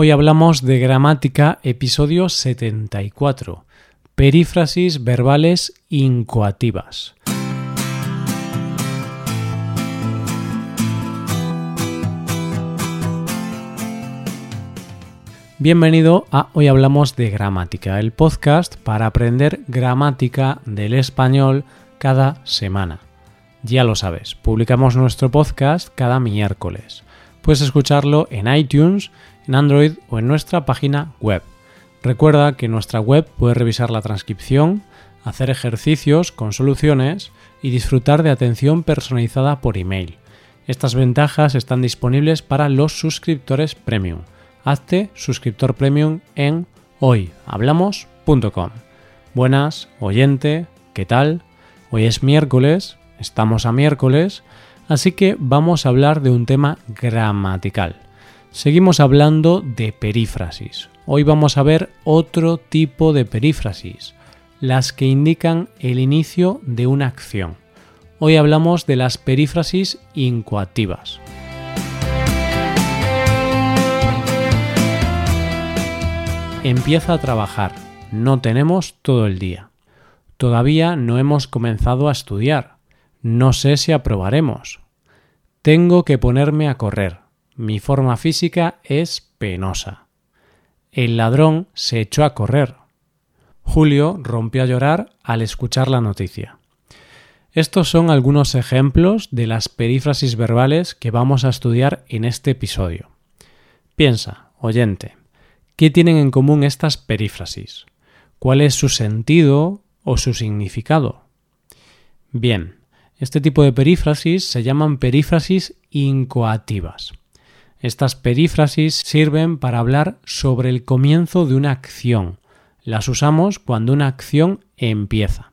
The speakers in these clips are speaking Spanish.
Hoy hablamos de gramática, episodio 74, perífrasis verbales incoativas. Bienvenido a Hoy Hablamos de Gramática, el podcast para aprender gramática del español cada semana. Ya lo sabes, publicamos nuestro podcast cada miércoles. Puedes escucharlo en iTunes, en Android o en nuestra página web. Recuerda que en nuestra web puedes revisar la transcripción, hacer ejercicios con soluciones y disfrutar de atención personalizada por email. Estas ventajas están disponibles para los suscriptores premium. Hazte suscriptor premium en hoyhablamos.com. Buenas, oyente, ¿qué tal? Hoy es miércoles, estamos a miércoles, así que vamos a hablar de un tema gramatical. Seguimos hablando de perífrasis. Hoy vamos a ver otro tipo de perífrasis, las que indican el inicio de una acción. Hoy hablamos de las perífrasis incoativas. Empieza a trabajar. No tenemos todo el día. Todavía no hemos comenzado a estudiar. No sé si aprobaremos. Tengo que ponerme a correr. Mi forma física es penosa. El ladrón se echó a correr. Julio rompió a llorar al escuchar la noticia. Estos son algunos ejemplos de las perífrasis verbales que vamos a estudiar en este episodio. Piensa, oyente, ¿qué tienen en común estas perífrasis? ¿Cuál es su sentido o su significado? Bien, este tipo de perífrasis se llaman perífrasis incoativas. Estas perífrasis sirven para hablar sobre el comienzo de una acción. Las usamos cuando una acción empieza.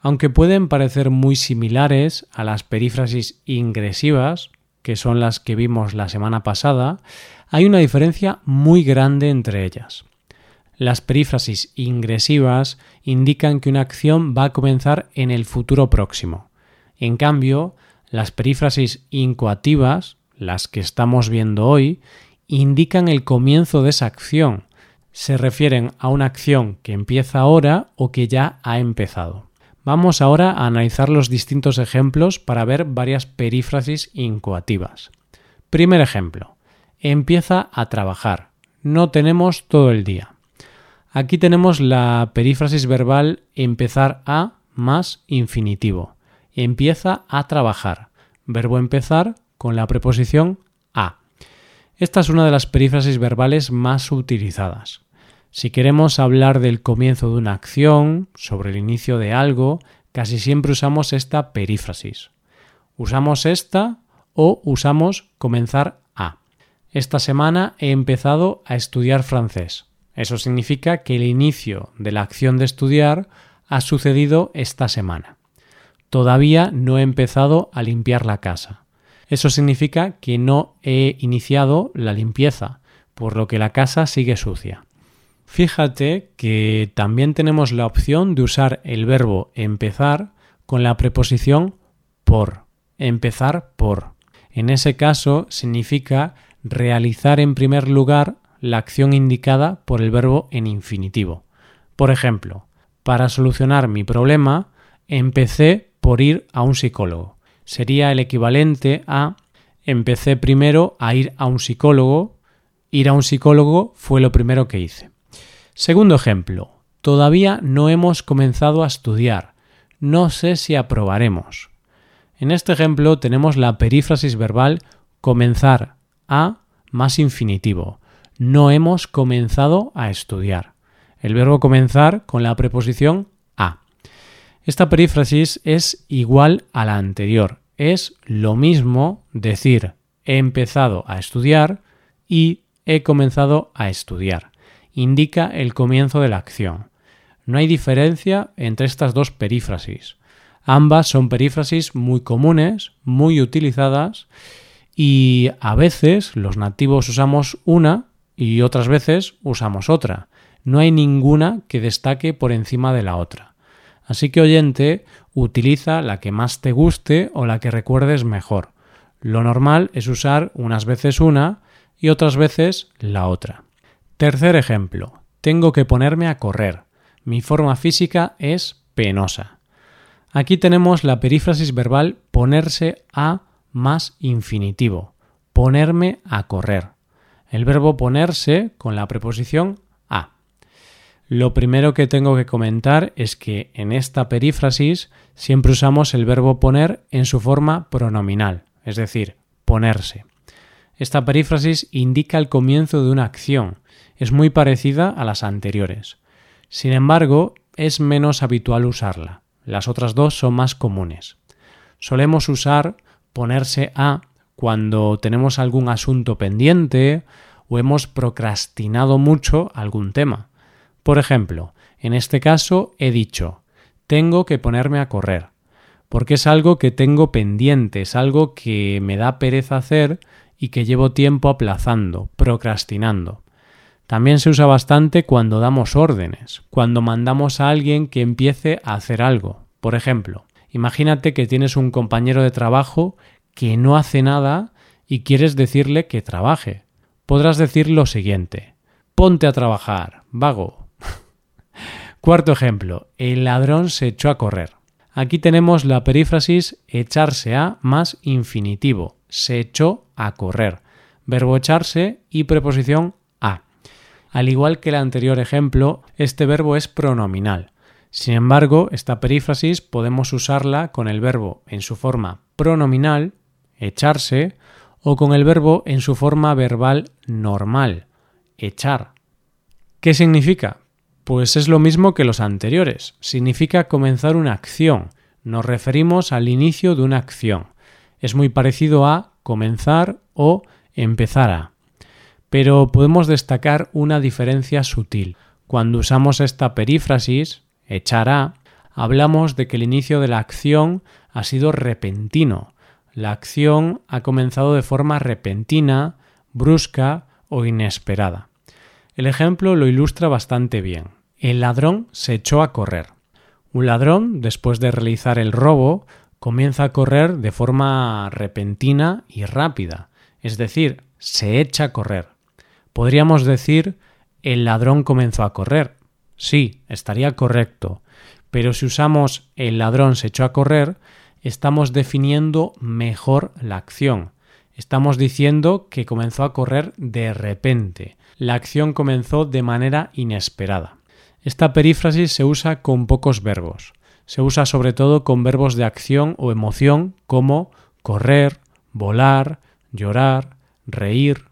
Aunque pueden parecer muy similares a las perífrasis ingresivas, que son las que vimos la semana pasada, hay una diferencia muy grande entre ellas. Las perífrasis ingresivas indican que una acción va a comenzar en el futuro próximo. En cambio, las perífrasis incoativas las que estamos viendo hoy, indican el comienzo de esa acción. Se refieren a una acción que empieza ahora o que ya ha empezado. Vamos ahora a analizar los distintos ejemplos para ver varias perífrasis incoativas. Primer ejemplo. Empieza a trabajar. No tenemos todo el día. Aquí tenemos la perífrasis verbal empezar a más infinitivo. Empieza a trabajar. Verbo empezar con la preposición a. Esta es una de las perífrasis verbales más utilizadas. Si queremos hablar del comienzo de una acción, sobre el inicio de algo, casi siempre usamos esta perífrasis. Usamos esta o usamos comenzar a. Esta semana he empezado a estudiar francés. Eso significa que el inicio de la acción de estudiar ha sucedido esta semana. Todavía no he empezado a limpiar la casa. Eso significa que no he iniciado la limpieza, por lo que la casa sigue sucia. Fíjate que también tenemos la opción de usar el verbo empezar con la preposición por. Empezar por. En ese caso significa realizar en primer lugar la acción indicada por el verbo en infinitivo. Por ejemplo, para solucionar mi problema, empecé por ir a un psicólogo sería el equivalente a empecé primero a ir a un psicólogo, ir a un psicólogo fue lo primero que hice. Segundo ejemplo, todavía no hemos comenzado a estudiar, no sé si aprobaremos. En este ejemplo tenemos la perífrasis verbal comenzar a más infinitivo. No hemos comenzado a estudiar. El verbo comenzar con la preposición esta perífrasis es igual a la anterior. Es lo mismo decir he empezado a estudiar y he comenzado a estudiar. Indica el comienzo de la acción. No hay diferencia entre estas dos perífrasis. Ambas son perífrasis muy comunes, muy utilizadas y a veces los nativos usamos una y otras veces usamos otra. No hay ninguna que destaque por encima de la otra. Así que oyente, utiliza la que más te guste o la que recuerdes mejor. Lo normal es usar unas veces una y otras veces la otra. Tercer ejemplo. Tengo que ponerme a correr. Mi forma física es penosa. Aquí tenemos la perífrasis verbal ponerse a más infinitivo. Ponerme a correr. El verbo ponerse con la preposición. Lo primero que tengo que comentar es que en esta perífrasis siempre usamos el verbo poner en su forma pronominal, es decir, ponerse. Esta perífrasis indica el comienzo de una acción, es muy parecida a las anteriores. Sin embargo, es menos habitual usarla. Las otras dos son más comunes. Solemos usar ponerse a cuando tenemos algún asunto pendiente o hemos procrastinado mucho algún tema. Por ejemplo, en este caso he dicho tengo que ponerme a correr, porque es algo que tengo pendiente, es algo que me da pereza hacer y que llevo tiempo aplazando, procrastinando. También se usa bastante cuando damos órdenes, cuando mandamos a alguien que empiece a hacer algo. Por ejemplo, imagínate que tienes un compañero de trabajo que no hace nada y quieres decirle que trabaje. Podrás decir lo siguiente. Ponte a trabajar, vago. Cuarto ejemplo. El ladrón se echó a correr. Aquí tenemos la perífrasis echarse a más infinitivo. Se echó a correr. Verbo echarse y preposición al igual que el anterior ejemplo, este verbo es pronominal. Sin embargo, esta perífrasis podemos usarla con el verbo en su forma pronominal, echarse, o con el verbo en su forma verbal normal, echar. ¿Qué significa? Pues es lo mismo que los anteriores. Significa comenzar una acción. Nos referimos al inicio de una acción. Es muy parecido a comenzar o empezar a pero podemos destacar una diferencia sutil. Cuando usamos esta perífrasis, echará, hablamos de que el inicio de la acción ha sido repentino. La acción ha comenzado de forma repentina, brusca o inesperada. El ejemplo lo ilustra bastante bien. El ladrón se echó a correr. Un ladrón, después de realizar el robo, comienza a correr de forma repentina y rápida, es decir, se echa a correr. Podríamos decir el ladrón comenzó a correr. Sí, estaría correcto. Pero si usamos el ladrón se echó a correr, estamos definiendo mejor la acción. Estamos diciendo que comenzó a correr de repente. La acción comenzó de manera inesperada. Esta perífrasis se usa con pocos verbos. Se usa sobre todo con verbos de acción o emoción como correr, volar, llorar, reír,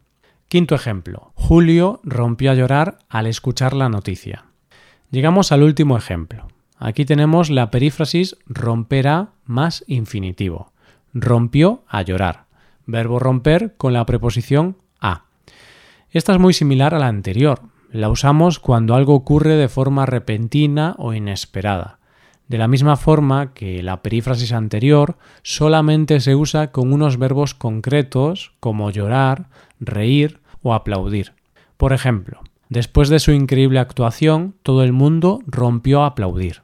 Quinto ejemplo. Julio rompió a llorar al escuchar la noticia. Llegamos al último ejemplo. Aquí tenemos la perífrasis romperá más infinitivo. Rompió a llorar. Verbo romper con la preposición a. Esta es muy similar a la anterior. La usamos cuando algo ocurre de forma repentina o inesperada. De la misma forma que la perífrasis anterior solamente se usa con unos verbos concretos como llorar, reír o aplaudir. Por ejemplo, después de su increíble actuación, todo el mundo rompió a aplaudir.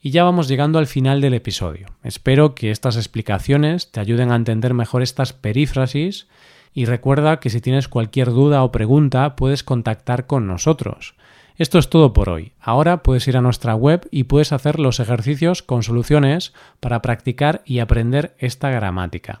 Y ya vamos llegando al final del episodio. Espero que estas explicaciones te ayuden a entender mejor estas perífrasis y recuerda que si tienes cualquier duda o pregunta puedes contactar con nosotros. Esto es todo por hoy. Ahora puedes ir a nuestra web y puedes hacer los ejercicios con soluciones para practicar y aprender esta gramática.